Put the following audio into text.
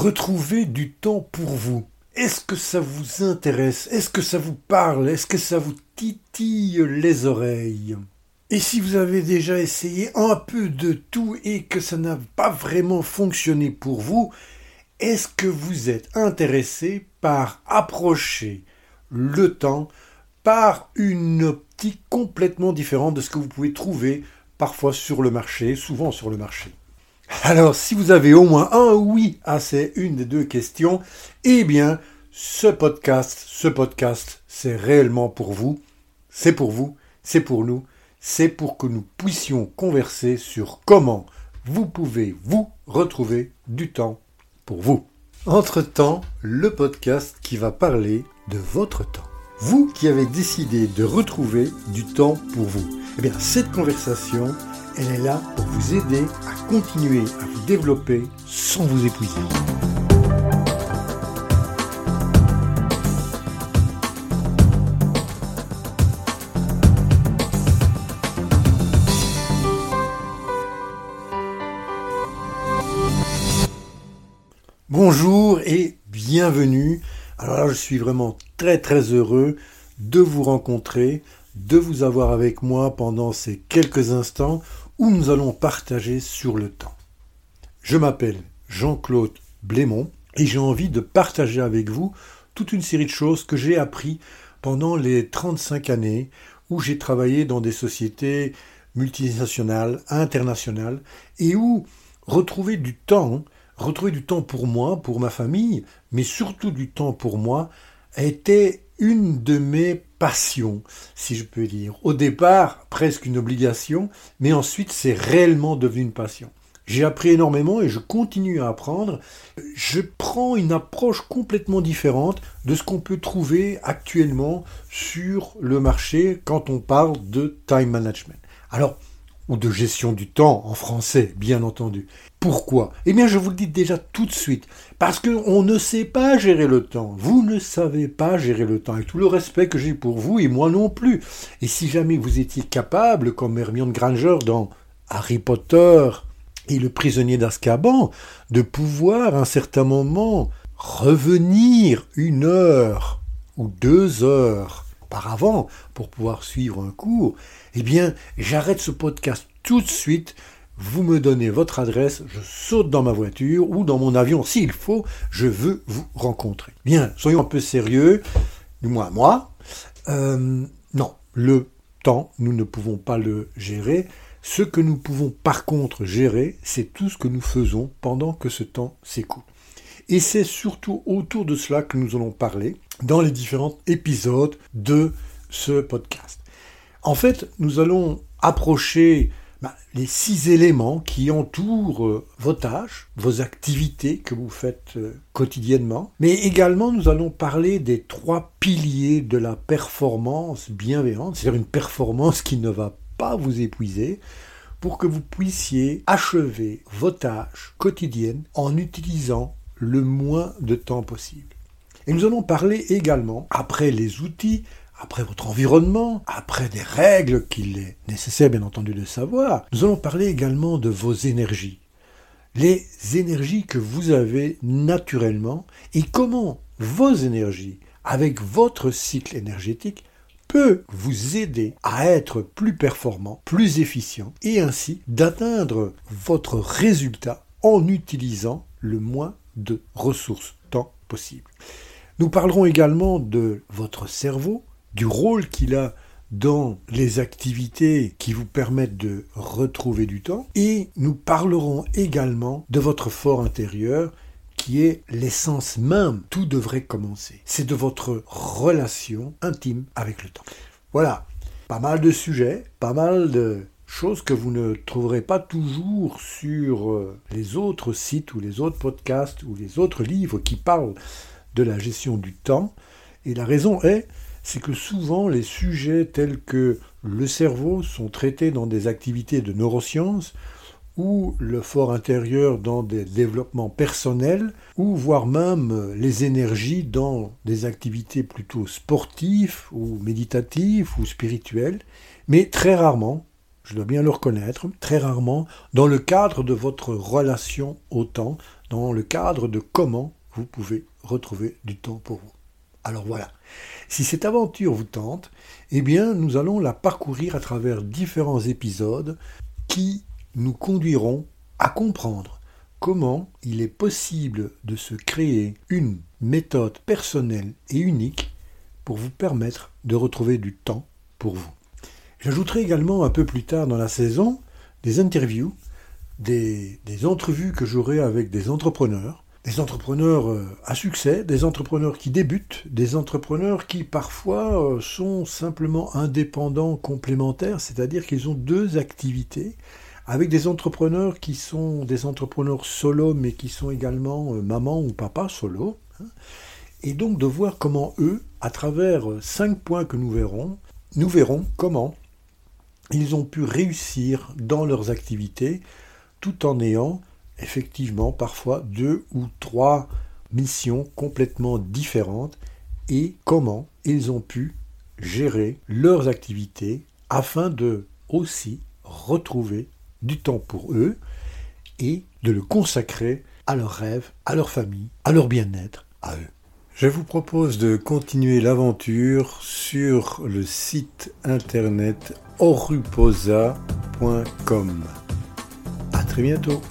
retrouver du temps pour vous. Est-ce que ça vous intéresse? Est-ce que ça vous parle? Est-ce que ça vous titille les oreilles? Et si vous avez déjà essayé un peu de tout et que ça n'a pas vraiment fonctionné pour vous, est-ce que vous êtes intéressé par approcher le temps par une optique complètement différente de ce que vous pouvez trouver parfois sur le marché, souvent sur le marché? Alors, si vous avez au moins un oui à ces une des deux questions, eh bien, ce podcast, ce podcast, c'est réellement pour vous, c'est pour vous, c'est pour nous, c'est pour que nous puissions converser sur comment vous pouvez vous retrouver du temps pour vous. Entre-temps, le podcast qui va parler de votre temps. Vous qui avez décidé de retrouver du temps pour vous. Eh bien, cette conversation, elle est là pour vous aider à continuer à vous développer sans vous épuiser. Bonjour et bienvenue. Alors là, je suis vraiment très très heureux de vous rencontrer, de vous avoir avec moi pendant ces quelques instants où nous allons partager sur le temps. Je m'appelle Jean-Claude Blémont et j'ai envie de partager avec vous toute une série de choses que j'ai appris pendant les 35 années où j'ai travaillé dans des sociétés multinationales, internationales, et où retrouver du temps retrouver du temps pour moi, pour ma famille, mais surtout du temps pour moi, était une de mes passions, si je peux dire. Au départ, presque une obligation, mais ensuite c'est réellement devenu une passion. J'ai appris énormément et je continue à apprendre. Je prends une approche complètement différente de ce qu'on peut trouver actuellement sur le marché quand on parle de time management. Alors, ou de gestion du temps en français, bien entendu. Pourquoi? Eh bien, je vous le dis déjà tout de suite. Parce qu'on ne sait pas gérer le temps. Vous ne savez pas gérer le temps. Avec tout le respect que j'ai pour vous, et moi non plus. Et si jamais vous étiez capable, comme Hermione Granger dans Harry Potter et le prisonnier d'Azkaban, de pouvoir, à un certain moment, revenir une heure ou deux heures par avant pour pouvoir suivre un cours, eh bien, j'arrête ce podcast tout de suite. Vous me donnez votre adresse, je saute dans ma voiture ou dans mon avion s'il faut, je veux vous rencontrer. Bien, soyons un peu sérieux, du moins moi. Euh, non, le temps, nous ne pouvons pas le gérer. Ce que nous pouvons par contre gérer, c'est tout ce que nous faisons pendant que ce temps s'écoule. Et c'est surtout autour de cela que nous allons parler dans les différents épisodes de ce podcast. En fait, nous allons approcher bah, les six éléments qui entourent euh, vos tâches, vos activités que vous faites euh, quotidiennement, mais également nous allons parler des trois piliers de la performance bienveillante, c'est-à-dire une performance qui ne va pas vous épuiser, pour que vous puissiez achever vos tâches quotidiennes en utilisant le moins de temps possible. Et nous allons parler également, après les outils, après votre environnement, après des règles qu'il est nécessaire bien entendu de savoir, nous allons parler également de vos énergies. Les énergies que vous avez naturellement et comment vos énergies, avec votre cycle énergétique, peut vous aider à être plus performant, plus efficient et ainsi d'atteindre votre résultat en utilisant le moins de ressources temps possible. Nous parlerons également de votre cerveau, du rôle qu'il a dans les activités qui vous permettent de retrouver du temps, et nous parlerons également de votre fort intérieur qui est l'essence même, tout devrait commencer. C'est de votre relation intime avec le temps. Voilà, pas mal de sujets, pas mal de choses que vous ne trouverez pas toujours sur euh, les autres sites ou les autres podcasts ou les autres livres qui parlent de la gestion du temps. Et la raison est, c'est que souvent les sujets tels que le cerveau sont traités dans des activités de neurosciences ou le fort intérieur dans des développements personnels, ou voire même les énergies dans des activités plutôt sportives ou méditatives ou spirituelles, mais très rarement, je dois bien le reconnaître, très rarement dans le cadre de votre relation au temps, dans le cadre de comment vous pouvez retrouver du temps pour vous. Alors voilà, si cette aventure vous tente, eh bien nous allons la parcourir à travers différents épisodes qui nous conduiront à comprendre comment il est possible de se créer une méthode personnelle et unique pour vous permettre de retrouver du temps pour vous. J'ajouterai également un peu plus tard dans la saison des interviews, des, entrevues que j'aurai avec des entrepreneurs, des entrepreneurs euh, à succès, des entrepreneurs qui débutent, des entrepreneurs qui parfois euh, sont simplement indépendants complémentaires, c'est-à-dire qu'ils ont deux activités, avec des entrepreneurs qui sont des entrepreneurs solo, mais qui sont également euh, maman ou papa solo. Hein. et donc de voir comment eux, à travers cinq points que nous verrons, nous verrons comment ils ont pu réussir dans leurs activités tout en ayant effectivement parfois deux ou trois missions complètement différentes et comment ils ont pu gérer leurs activités afin de aussi retrouver du temps pour eux et de le consacrer à leurs rêves, à leur famille, à leur bien-être, à eux. Je vous propose de continuer l'aventure sur le site internet oruposa.com. À très bientôt.